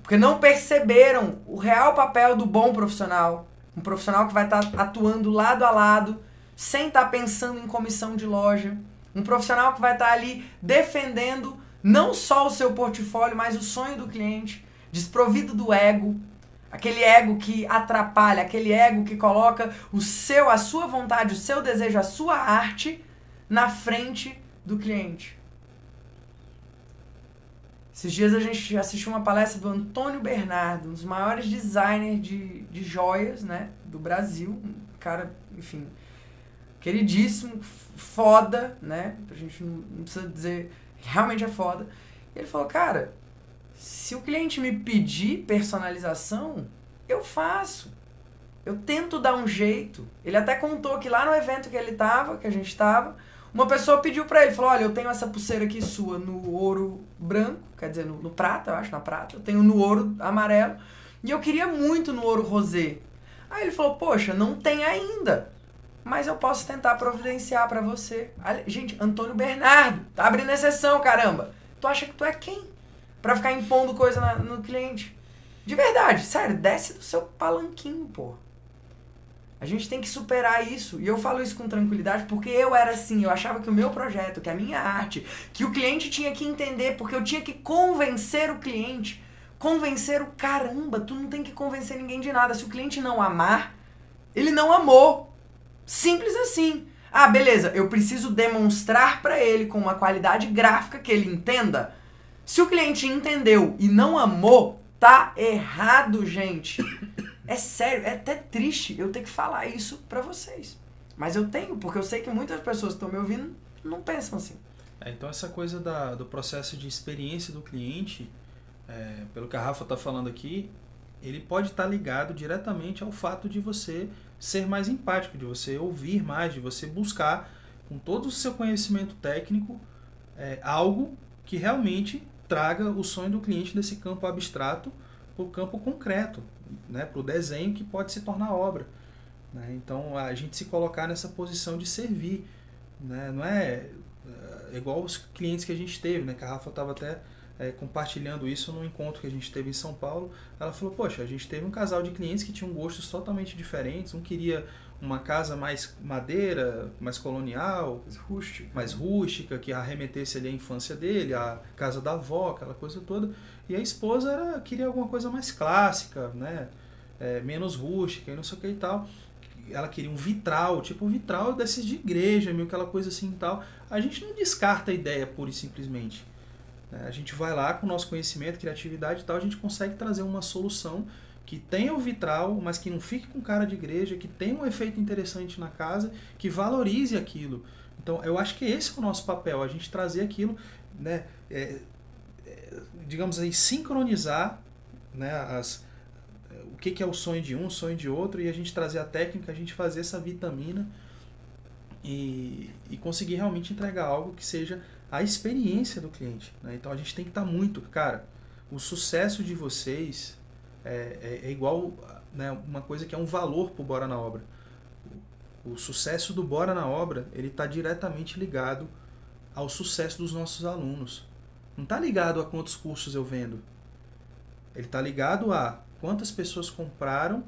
porque não perceberam o real papel do bom profissional, um profissional que vai estar tá atuando lado a lado, sem estar tá pensando em comissão de loja, um profissional que vai estar tá ali defendendo não só o seu portfólio, mas o sonho do cliente, desprovido do ego, aquele ego que atrapalha, aquele ego que coloca o seu, a sua vontade, o seu desejo, a sua arte na frente do cliente. Esses dias a gente assistiu uma palestra do Antônio Bernardo, um dos maiores designers de, de joias né, do Brasil. Um cara, enfim, queridíssimo, foda, né? A gente não, não precisa dizer, realmente é foda. E ele falou, cara, se o cliente me pedir personalização, eu faço. Eu tento dar um jeito. Ele até contou que lá no evento que ele tava, que a gente tava, uma pessoa pediu para ele, falou: "Olha, eu tenho essa pulseira aqui sua no ouro branco, quer dizer, no, no prata, eu acho, na prata. Eu tenho no ouro amarelo, e eu queria muito no ouro rosé". Aí ele falou: "Poxa, não tem ainda, mas eu posso tentar providenciar para você". Gente, Antônio Bernardo, tá abrindo exceção, caramba. Tu acha que tu é quem? Pra ficar impondo coisa na, no cliente. De verdade, sério, desce do seu palanquinho, pô. A gente tem que superar isso. E eu falo isso com tranquilidade porque eu era assim. Eu achava que o meu projeto, que a minha arte, que o cliente tinha que entender, porque eu tinha que convencer o cliente. Convencer o caramba. Tu não tem que convencer ninguém de nada. Se o cliente não amar, ele não amou. Simples assim. Ah, beleza, eu preciso demonstrar para ele com uma qualidade gráfica que ele entenda. Se o cliente entendeu e não amou, tá errado, gente. É sério, é até triste eu ter que falar isso para vocês. Mas eu tenho, porque eu sei que muitas pessoas que estão me ouvindo não pensam assim. É, então essa coisa da, do processo de experiência do cliente, é, pelo que a Rafa está falando aqui, ele pode estar tá ligado diretamente ao fato de você ser mais empático, de você ouvir mais, de você buscar, com todo o seu conhecimento técnico, é, algo que realmente traga o sonho do cliente desse campo abstrato para o campo concreto, né, para o desenho que pode se tornar obra. Né? Então a gente se colocar nessa posição de servir. Né? Não é, é igual os clientes que a gente teve, né? que a Rafa estava até é, compartilhando isso no encontro que a gente teve em São Paulo. Ela falou: Poxa, a gente teve um casal de clientes que tinham gostos totalmente diferentes. Um queria uma casa mais madeira, mais colonial, mais rústica, mais rústica que arremetesse ali a infância dele, a casa da avó, aquela coisa toda. E a esposa era, queria alguma coisa mais clássica, né? É, menos rústica e não sei o que e tal. Ela queria um vitral, tipo um vitral desses de igreja, meio aquela coisa assim e tal. A gente não descarta a ideia pura e simplesmente. Né? A gente vai lá com o nosso conhecimento, criatividade e tal, a gente consegue trazer uma solução que tenha o vitral, mas que não fique com cara de igreja, que tenha um efeito interessante na casa, que valorize aquilo. Então, eu acho que esse é o nosso papel, a gente trazer aquilo, né, é, digamos aí, sincronizar né, as, o que, que é o sonho de um, o sonho de outro, e a gente trazer a técnica, a gente fazer essa vitamina e, e conseguir realmente entregar algo que seja a experiência do cliente. Né? Então, a gente tem que estar muito, cara, o sucesso de vocês é, é, é igual né, uma coisa que é um valor para o Bora na Obra. O, o sucesso do Bora na Obra ele está diretamente ligado ao sucesso dos nossos alunos. Não está ligado a quantos cursos eu vendo. Ele está ligado a quantas pessoas compraram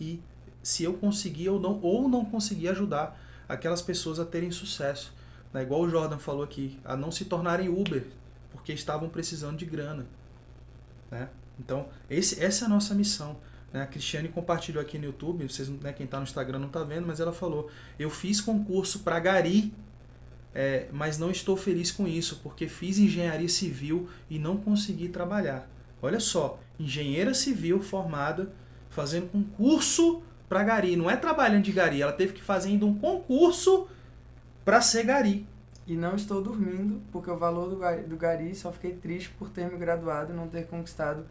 e se eu consegui ou não, ou não consegui ajudar aquelas pessoas a terem sucesso. Né? Igual o Jordan falou aqui, a não se tornarem Uber, porque estavam precisando de grana. Né? Então, esse, essa é a nossa missão. Né? A Cristiane compartilhou aqui no YouTube, vocês, né, quem está no Instagram não está vendo, mas ela falou: Eu fiz concurso para Gari, é, mas não estou feliz com isso, porque fiz engenharia civil e não consegui trabalhar. Olha só, engenheira civil formada, fazendo concurso para Gari. Não é trabalhando de Gari, ela teve que fazer ainda um concurso para ser Gari. E não estou dormindo, porque o valor do Gari, do Gari só fiquei triste por ter me graduado e não ter conquistado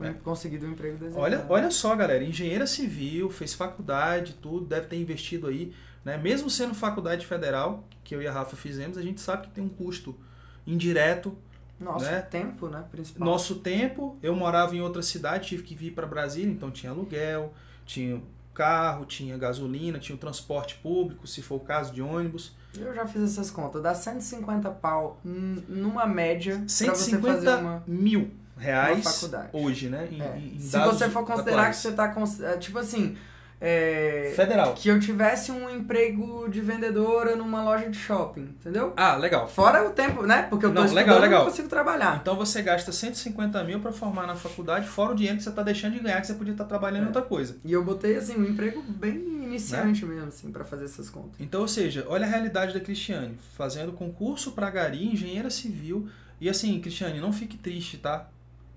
é. conseguido um emprego desejado. Olha, olha só, galera, engenheira civil, fez faculdade, tudo, deve ter investido aí, né? Mesmo sendo faculdade federal, que eu e a Rafa fizemos, a gente sabe que tem um custo indireto. Nosso né? tempo, né? Principal. Nosso tempo, eu morava em outra cidade, tive que vir para Brasília, então tinha aluguel, tinha carro, tinha gasolina, tinha o transporte público, se for o caso de ônibus. Eu já fiz essas contas, dá 150 pau numa média 150 pra você fazer uma, mil reais hoje, né? Em, é. em Se você for considerar que você tá. É, tipo assim, é, Federal. que eu tivesse um emprego de vendedora numa loja de shopping, entendeu? Ah, legal. Fora o tempo, né? Porque eu tô Não, legal, legal. não consigo trabalhar. Então você gasta 150 mil pra formar na faculdade, fora o dinheiro que você tá deixando de ganhar, que você podia estar trabalhando em É. outra coisa. E eu botei, assim, um emprego bem iniciante Né? mesmo, assim, pra fazer essas contas. Então, ou seja, olha a realidade da Cristiane, fazendo concurso pra Gari, engenheira civil. E assim, Cristiane, não fique triste, tá?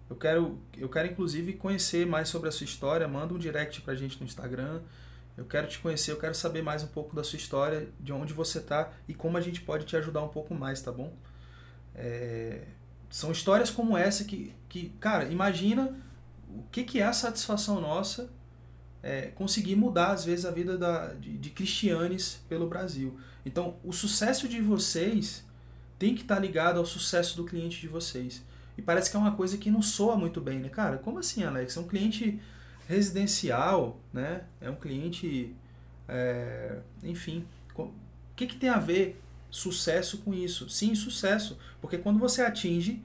Eu quero, eu quero inclusive conhecer mais sobre a sua história. Manda um direct pra gente no Instagram. Eu quero te conhecer, eu quero saber mais um pouco da sua história, de onde você tá e como a gente pode te ajudar um pouco mais, tá bom? É, São histórias como essa que, que, cara, imagina o que, que é a satisfação nossa é, conseguir mudar, às vezes, a vida da, de, de cristianes pelo Brasil. Então, o sucesso de vocês tem que estar ligado ao sucesso do cliente de vocês. E parece que é uma coisa que não soa muito bem, né? Cara, como assim, Alex? É um cliente residencial, né? É um cliente, é, enfim, o que, que tem a ver sucesso com isso? Sim, sucesso, porque quando você atinge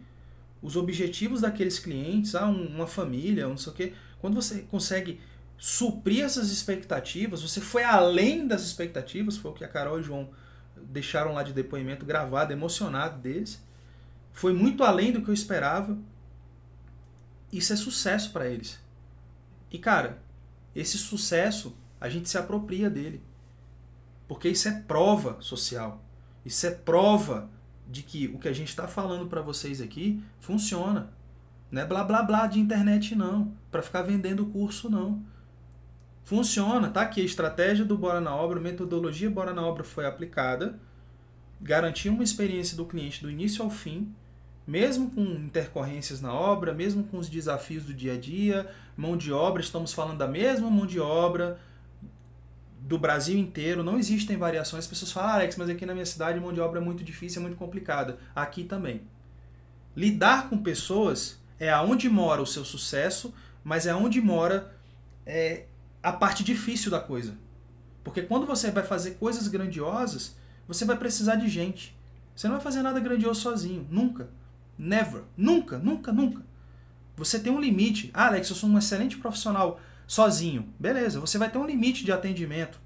os objetivos daqueles clientes, ah, um- uma família, um não sei o quê, quando você consegue suprir essas expectativas, você foi além das expectativas, foi o que a Carol e o João deixaram lá de depoimento gravado, emocionado deles, foi muito além do que eu esperava. Isso é sucesso para eles. E cara, esse sucesso a gente se apropria dele. Porque isso é prova social. Isso é prova de que o que a gente está falando para vocês aqui funciona. Não é blá blá blá de internet não, para ficar vendendo curso não. Funciona, tá aqui a estratégia do Bora na Obra, a metodologia Bora na Obra foi aplicada, garantiu uma experiência do cliente do início ao fim, mesmo com intercorrências na obra, mesmo com os desafios do dia a dia, mão de obra, estamos falando da mesma mão de obra do Brasil inteiro, não existem variações. As pessoas falam, ah, Alex, mas aqui na minha cidade mão de obra é muito difícil, é muito complicada. Aqui também. Lidar com pessoas é aonde mora o seu sucesso, mas é aonde mora é, a parte difícil da coisa. Porque quando você vai fazer coisas grandiosas, você vai precisar de gente. Você não vai fazer nada grandioso sozinho, nunca. Never. Nunca, nunca, nunca. Você tem um limite. Ah, Alex, eu sou um excelente profissional sozinho. Beleza, você vai ter um limite de atendimento.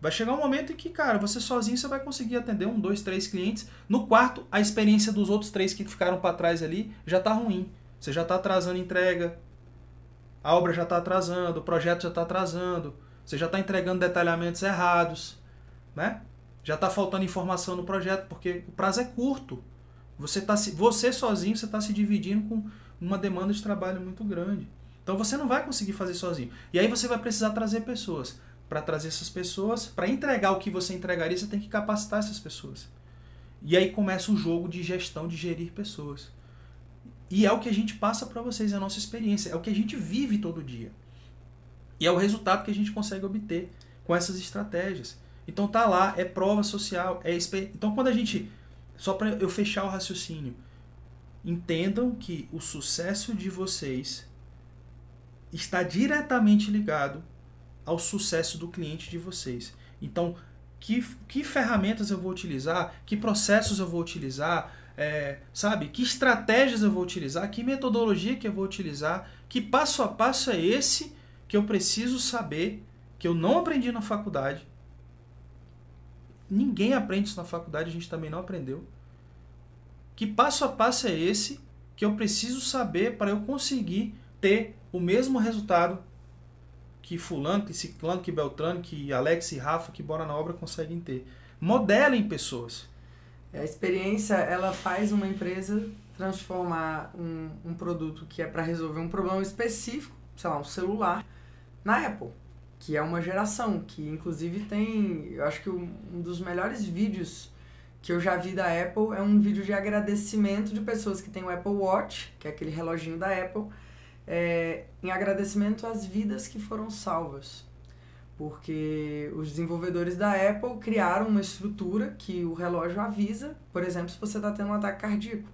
Vai chegar um momento em que, cara, você sozinho você vai conseguir atender um, dois, três clientes. No quarto, a experiência dos outros três que ficaram para trás ali já tá ruim. Você já tá atrasando entrega. A obra já tá atrasando, o projeto já tá atrasando. Você já tá entregando detalhamentos errados, né? Já tá faltando informação no projeto porque o prazo é curto. Você tá você sozinho você está se dividindo com uma demanda de trabalho muito grande. Então você não vai conseguir fazer sozinho. E aí você vai precisar trazer pessoas. Para trazer essas pessoas, para entregar o que você entregaria, você tem que capacitar essas pessoas. E aí começa o jogo de gestão, de gerir pessoas. E é o que a gente passa para vocês, é a nossa experiência, é o que a gente vive todo dia. E é o resultado que a gente consegue obter com essas estratégias. Então tá lá, é prova social, é. Então quando a gente só para eu fechar o raciocínio, entendam que o sucesso de vocês está diretamente ligado ao sucesso do cliente de vocês. Então, que, que ferramentas eu vou utilizar, que processos eu vou utilizar, é, sabe? Que estratégias eu vou utilizar, que metodologia que eu vou utilizar, que passo a passo é esse que eu preciso saber, que eu não aprendi na faculdade. Ninguém aprende isso na faculdade, a gente também não aprendeu. Que passo a passo é esse que eu preciso saber para eu conseguir ter o mesmo resultado que fulano, que ciclano, que beltrano, que Alex e Rafa, que bora na obra conseguem ter. Modelem pessoas. A experiência, ela faz uma empresa transformar um, um produto que é para resolver um problema específico, sei lá, um celular, na Apple, que é uma geração, que inclusive tem, eu acho que um dos melhores vídeos que eu já vi da Apple é um vídeo de agradecimento de pessoas que têm o Apple Watch, que é aquele reloginho da Apple, é, em agradecimento às vidas que foram salvas. Porque os desenvolvedores da Apple criaram uma estrutura que o relógio avisa, por exemplo, se você está tendo um ataque cardíaco.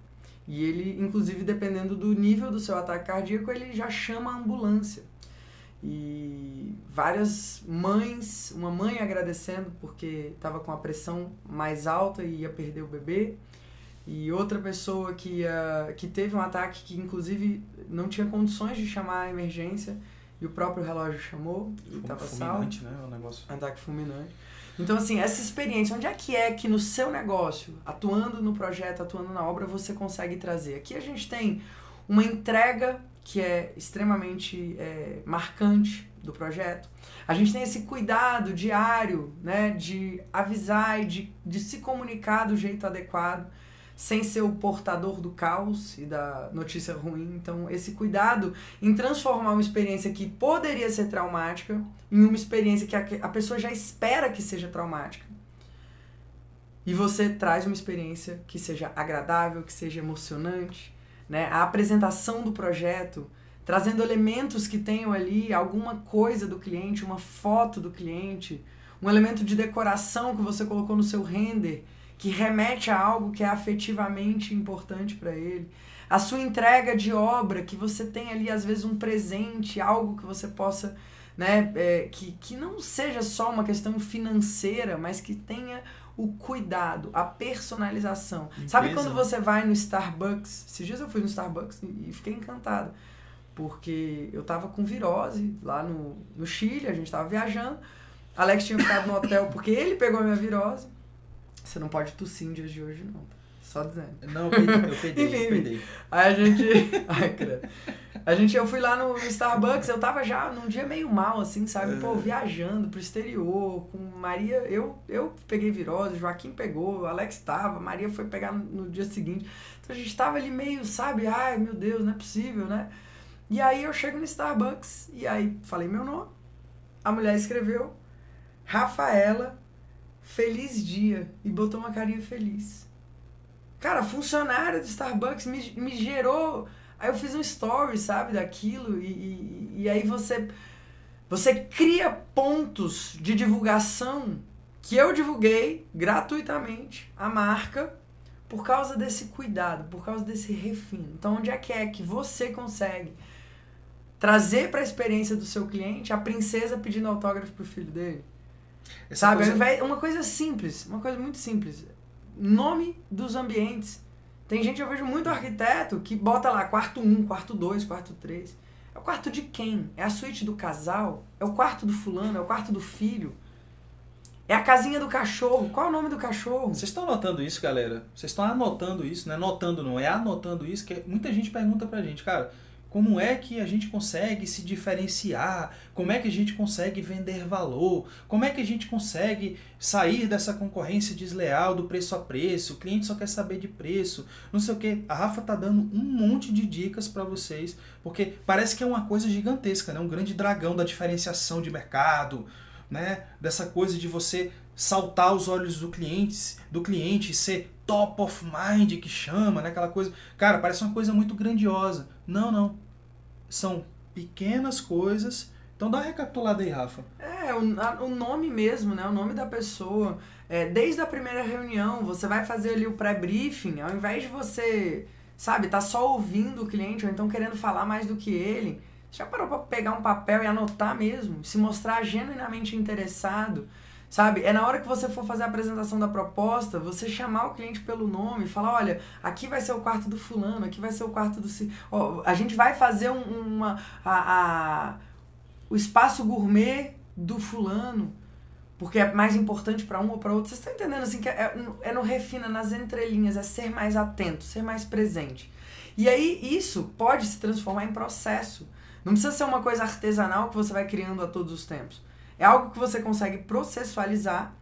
E ele, inclusive, dependendo do nível do seu ataque cardíaco, ele já chama a ambulância. E várias mães, uma mãe agradecendo porque estava com a pressão mais alta e ia perder o bebê. E outra pessoa que, ia, que teve um ataque que, inclusive, não tinha condições de chamar a emergência. E o próprio relógio chamou e estava salvo. Fulminante, né? O negócio. Ataque fulminante. Então, assim, essa experiência, onde é que é que no seu negócio, atuando no projeto, atuando na obra, você consegue trazer? Aqui a gente tem uma entrega que é extremamente é, marcante do projeto. A gente tem esse cuidado diário, né, de avisar e de, de se comunicar do jeito adequado sem ser o portador do caos e da notícia ruim. Então, esse cuidado em transformar uma experiência que poderia ser traumática em uma experiência que a, a pessoa já espera que seja traumática. E você traz uma experiência que seja agradável, que seja emocionante, né? A apresentação do projeto, trazendo elementos que tenham ali alguma coisa do cliente, uma foto do cliente, um elemento de decoração que você colocou no seu render que remete a algo que é afetivamente importante para ele. A sua entrega de obra, que você tem ali às vezes um presente, algo que você possa, né, é, que, que não seja só uma questão financeira, mas que tenha o cuidado, a personalização. Sabe quando você vai no Starbucks? Esses dias eu fui no Starbucks e fiquei encantado. Porque eu tava com virose lá no, no Chile, a gente tava viajando. Alex tinha ficado no hotel porque ele pegou a minha virose. Você não pode tossir em dias de hoje, não. Só dizendo. Não, eu pedei, eu Enfim. Aí a gente. Ai, credo. A gente, eu fui lá no, Starbucks, eu tava já num dia meio mal, assim, sabe? Pô, é. viajando pro exterior, com Maria. Eu, eu peguei virose, Joaquim pegou, Alex tava, Maria foi pegar no, no dia seguinte. Então a gente tava ali meio, sabe? Ai, meu Deus, não é possível, né? E aí eu chego no Starbucks e aí falei meu nome. A mulher escreveu Rafaela feliz dia e botou uma carinha feliz. Cara, funcionária do Starbucks me, me gerou. Aí eu fiz um story, sabe, daquilo, e, e, e aí você, você cria pontos de divulgação que eu divulguei gratuitamente a marca por causa desse cuidado, por causa desse refino. Então, onde é que é que você consegue trazer para a experiência do seu cliente a princesa pedindo autógrafo pro filho dele? Essa Sabe? Coisa... Uma coisa simples, uma coisa muito simples. Nome dos ambientes. Tem gente, eu vejo muito arquiteto que bota lá quarto 1, quarto 2, quarto 3. É o quarto de quem? É a suíte do casal? É o quarto do fulano? É o quarto do filho? É a casinha do cachorro. Qual é o nome do cachorro? Vocês estão anotando isso, galera? Vocês estão anotando isso, não é notando não, é anotando isso, que muita gente pergunta pra gente, cara, como é que a gente consegue se diferenciar? Como é que a gente consegue vender valor? Como é que a gente consegue sair dessa concorrência desleal do preço a preço? O cliente só quer saber de preço, não sei o que. A Rafa tá dando um monte de dicas para vocês, porque parece que é uma coisa gigantesca, né? Um grande dragão da diferenciação de mercado, né? Dessa coisa de você saltar os olhos do cliente, do cliente ser top of mind que chama, né? Aquela coisa, cara, parece uma coisa muito grandiosa. Não, não são pequenas coisas. Então dá uma recapitulada aí, Rafa. É, o, a, o nome mesmo, né? O nome da pessoa. É, desde a primeira reunião, você vai fazer ali o pré-briefing, ao invés de você, sabe, tá só ouvindo o cliente ou então querendo falar mais do que ele. Já parou pra pegar um papel e anotar mesmo? Se mostrar genuinamente interessado? Sabe? É na hora que você for fazer a apresentação da proposta, você chamar o cliente pelo nome, falar, olha, aqui vai ser o quarto do fulano, aqui vai ser o quarto do... Ó, a gente vai fazer um, uma... A, a, o espaço gourmet do fulano, porque é mais importante para um ou para outro. Vocês estão entendendo assim que é, é no refina, nas entrelinhas, é ser mais atento, ser mais presente. E aí isso pode se transformar em processo. Não precisa ser uma coisa artesanal que você vai criando a todos os tempos. É algo que você consegue processualizar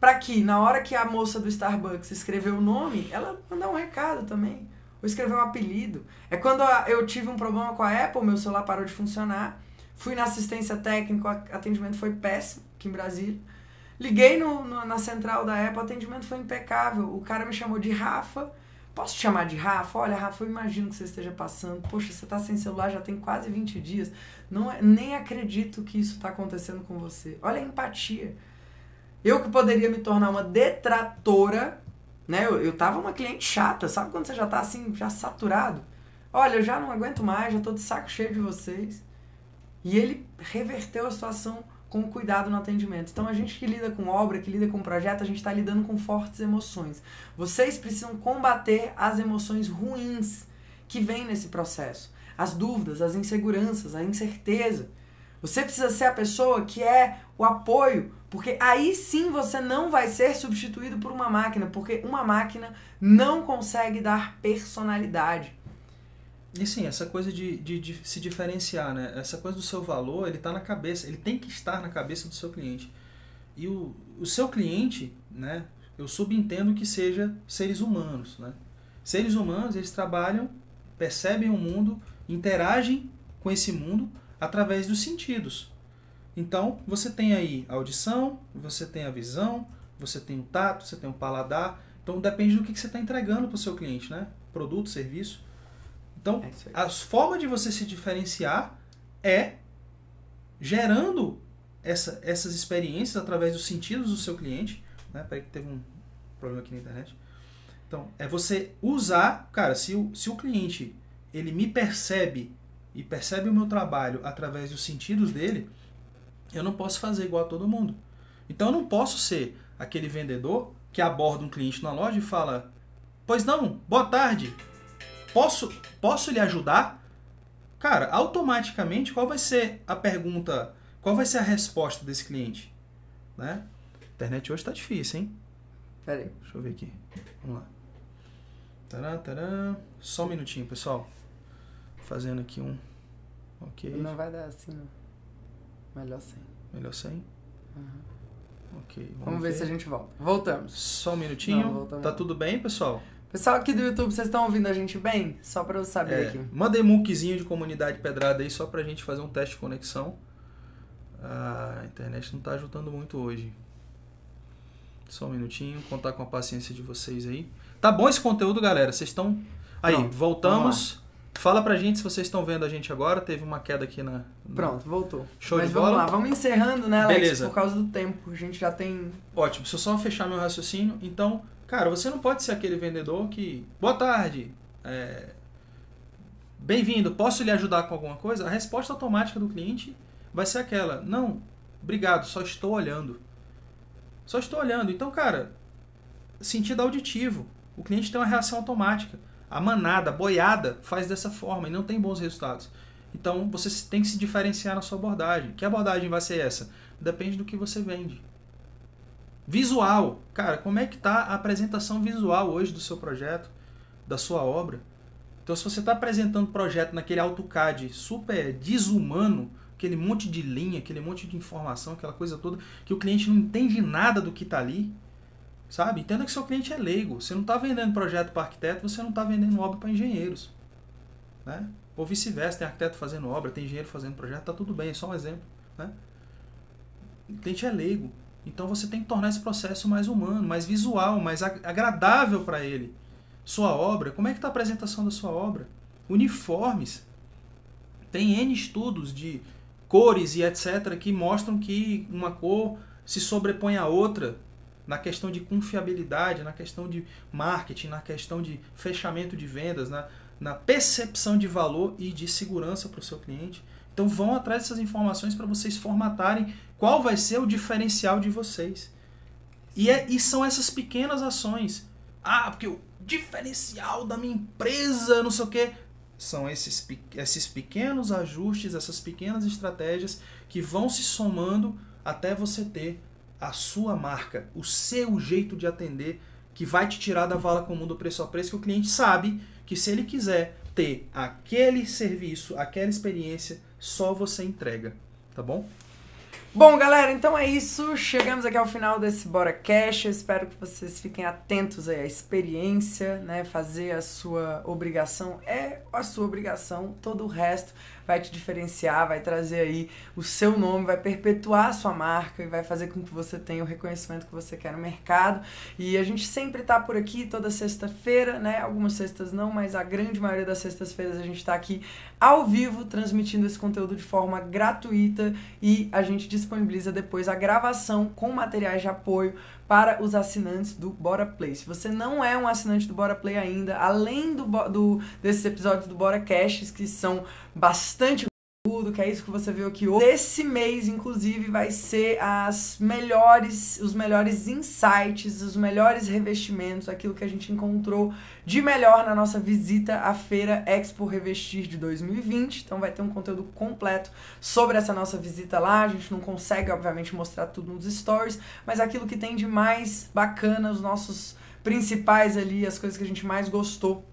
para que na hora que a moça do Starbucks escreveu o nome, ela mandar um recado também. Ou escrever um apelido. É quando eu tive um problema com a Apple, meu celular parou de funcionar. Fui na assistência técnica, o atendimento foi péssimo aqui em Brasília. Liguei no, no, na central da Apple, o atendimento foi impecável. O cara me chamou de Rafa. Posso te chamar de Rafa? Olha, Rafa, eu imagino que você esteja passando. Poxa, você está sem celular já tem quase 20 dias. Não é, nem acredito que isso está acontecendo com você. Olha a empatia. Eu que poderia me tornar uma detratora, né? Eu, eu tava uma cliente chata, sabe quando você já tá assim, já saturado? Olha, eu já não aguento mais, já tô de saco cheio de vocês. E ele reverteu a situação com cuidado no atendimento. Então a gente que lida com obra, que lida com projeto, a gente está lidando com fortes emoções. Vocês precisam combater as emoções ruins que vêm nesse processo as dúvidas, as inseguranças, a incerteza. Você precisa ser a pessoa que é o apoio, porque aí sim você não vai ser substituído por uma máquina, porque uma máquina não consegue dar personalidade. E sim, essa coisa de, de, de, se diferenciar, né? Essa coisa do seu valor, ele está na cabeça, ele tem que estar na cabeça do seu cliente. E o, o seu cliente, né? Eu subentendo que seja seres humanos, né? Seres humanos, eles trabalham, percebem o mundo, interagem com esse mundo através dos sentidos. Então, você tem aí a audição, você tem a visão, você tem o tato, você tem o paladar. Então, depende do que você está entregando para o seu cliente, né? Produto, serviço. Então, é a forma de você se diferenciar é gerando essa, essas experiências através dos sentidos do seu cliente. Né? Peraí que teve um problema aqui na internet. Então, é você usar... Cara, se o, se o cliente ele me percebe e percebe o meu trabalho através dos sentidos dele, eu não posso fazer igual a todo mundo. Então eu não posso ser aquele vendedor que aborda um cliente na loja e fala: Pois não, boa tarde, posso, posso lhe ajudar? Cara, automaticamente qual vai ser a pergunta, qual vai ser a resposta desse cliente? Né? Internet hoje está difícil, hein? Pera aí. Deixa eu ver aqui. Vamos lá. Tarã, tarã. Só um minutinho, pessoal. Fazendo aqui um. Ok. Não vai dar assim, não. Melhor sem. Melhor sem? Uhum. Ok. Vamos, vamos ver, ver, se a gente volta. Voltamos. Só um minutinho. Não, tá tudo bem, pessoal? Pessoal aqui do YouTube, vocês estão ouvindo a gente bem? Só para eu saber é, aqui. Mandei muquezinho de comunidade pedrada aí só pra gente fazer um teste de conexão. A internet não tá ajudando muito hoje. Só um minutinho, contar com a paciência de vocês aí. Tá bom esse conteúdo, galera? Vocês estão. Aí, Pronto, voltamos. Fala pra gente se vocês estão vendo a gente agora. Teve uma queda aqui na. na... Pronto, voltou. Show Mas de vamos bola. lá, vamos encerrando, né, Alex? Beleza. Por causa do tempo. A gente já tem. Ótimo, se eu só fechar meu raciocínio. Então, cara, você não pode ser aquele vendedor que. Boa tarde. É... Bem-vindo, posso lhe ajudar com alguma coisa? A resposta automática do cliente vai ser aquela: Não, obrigado, só estou olhando. Só estou olhando. Então, cara, sentido auditivo. O cliente tem uma reação automática. A manada, a boiada faz dessa forma e não tem bons resultados. Então você tem que se diferenciar na sua abordagem. Que abordagem vai ser essa? Depende do que você vende. Visual. Cara, como é que está a apresentação visual hoje do seu projeto, da sua obra? Então se você está apresentando projeto naquele AutoCAD super desumano, aquele monte de linha, aquele monte de informação, aquela coisa toda, que o cliente não entende nada do que está ali, Sabe? Entenda que seu cliente é leigo. Você não está vendendo projeto para arquiteto, você não está vendendo obra para engenheiros. Né? Ou vice-versa, tem arquiteto fazendo obra, tem engenheiro fazendo projeto, tá tudo bem, é só um exemplo. Né? O cliente é leigo. Então você tem que tornar esse processo mais humano, mais visual, mais agradável para ele. Sua obra, como é que está a apresentação da sua obra? Uniformes. Tem N estudos de cores e etc. que mostram que uma cor se sobrepõe à outra na questão de confiabilidade, na questão de marketing, na questão de fechamento de vendas, na, na percepção de valor e de segurança para o seu cliente. Então vão atrás dessas informações para vocês formatarem qual vai ser o diferencial de vocês. E, é, e são essas pequenas ações. Ah, porque o diferencial da minha empresa, não sei o quê. São esses, esses pequenos ajustes, essas pequenas estratégias que vão se somando até você ter a sua marca, o seu jeito de atender, que vai te tirar da vala comum do preço a preço, que o cliente sabe que se ele quiser ter aquele serviço, aquela experiência, só você entrega, tá bom? Bom, galera, então é isso. Chegamos aqui ao final desse Bora Cash. Eu espero que vocês fiquem atentos aí à experiência, né? Fazer a sua obrigação é a sua obrigação. Todo o resto vai te diferenciar, vai trazer aí o seu nome, vai perpetuar a sua marca e vai fazer com que você tenha o reconhecimento que você quer no mercado. E a gente sempre tá por aqui toda sexta-feira, né? Algumas sextas não, mas a grande maioria das sextas-feiras a gente tá aqui ao vivo transmitindo esse conteúdo de forma gratuita e a gente disponibiliza depois a gravação com materiais de apoio para os assinantes do Bora Play. Se você não é um assinante do Bora Play ainda, além do, do desses episódios do Bora Cash, que são bastante conteúdo, que é isso que você viu aqui hoje. Esse mês, inclusive, vai ser as melhores, os melhores insights, os melhores revestimentos, aquilo que a gente encontrou de melhor na nossa visita à feira Expo Revestir de 2020. Então vai ter um conteúdo completo sobre essa nossa visita lá. A gente não consegue, obviamente, mostrar tudo nos stories, mas aquilo que tem de mais bacana, os nossos principais ali, as coisas que a gente mais gostou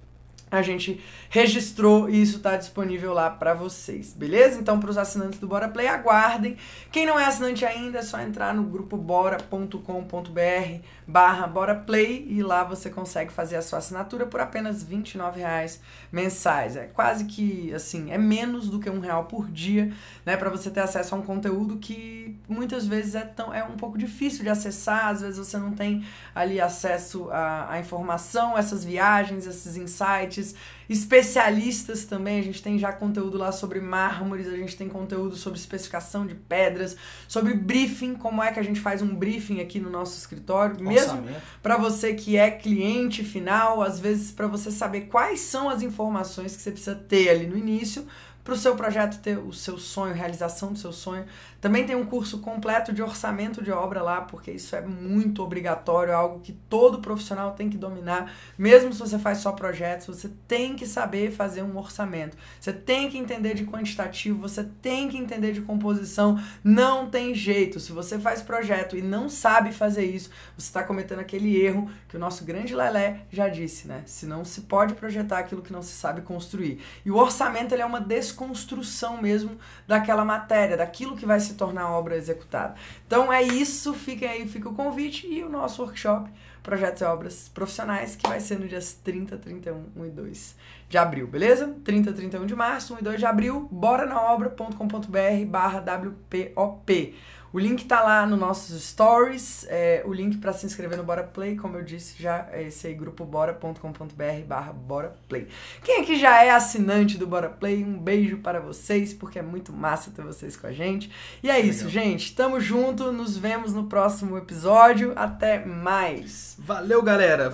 a gente registrou e isso está disponível lá para vocês, beleza? Então, para os assinantes do Bora Play, aguardem. Quem não é assinante ainda, é só entrar no grupo bora.com.br barra Bora Play e lá você consegue fazer a sua assinatura por apenas R$ reais mensais. É quase que, assim, é menos do que um real por dia, né? Para você ter acesso a um conteúdo que muitas vezes é, tão, é um pouco difícil de acessar, às vezes você não tem ali acesso à, à informação, essas viagens, esses insights, especialistas também. A gente tem já conteúdo lá sobre mármores, a gente tem conteúdo sobre especificação de pedras, sobre briefing, como é que a gente faz um briefing aqui no nosso escritório, mesmo para você que é cliente final, às vezes para você saber quais são as informações que você precisa ter ali no início para o seu projeto ter o seu sonho, realização do seu sonho. Também tem um curso completo de orçamento de obra lá, porque isso é muito obrigatório, é algo que todo profissional tem que dominar, mesmo se você faz só projetos, você tem que saber fazer um orçamento. Você tem que entender de quantitativo, você tem que entender de composição, não tem jeito. Se você faz projeto e não sabe fazer isso, você está cometendo aquele erro que o nosso grande Lelé já disse, né? Se não se pode projetar aquilo que não se sabe construir. E o orçamento ele é uma desconstrução mesmo daquela matéria, daquilo que vai se tornar a obra executada. Então é isso, fiquem aí, fica o convite e o nosso workshop Projetos e Obras Profissionais, que vai ser no dias 30, 31, 1 e 2 de abril, beleza? 30, 31 de março, 1 e 2 de abril, bora na obra.com.br barra WPOP. O link tá lá no nossos stories, é, o link para se inscrever no Bora Play, como eu disse já, é esse aí, grupobora.com.br barra Bora Play. Quem aqui já é assinante do Bora Play, um beijo para vocês, porque é muito massa ter vocês com a gente. E é isso, gente, tamo junto, nos vemos no próximo episódio, até mais! Valeu, galera!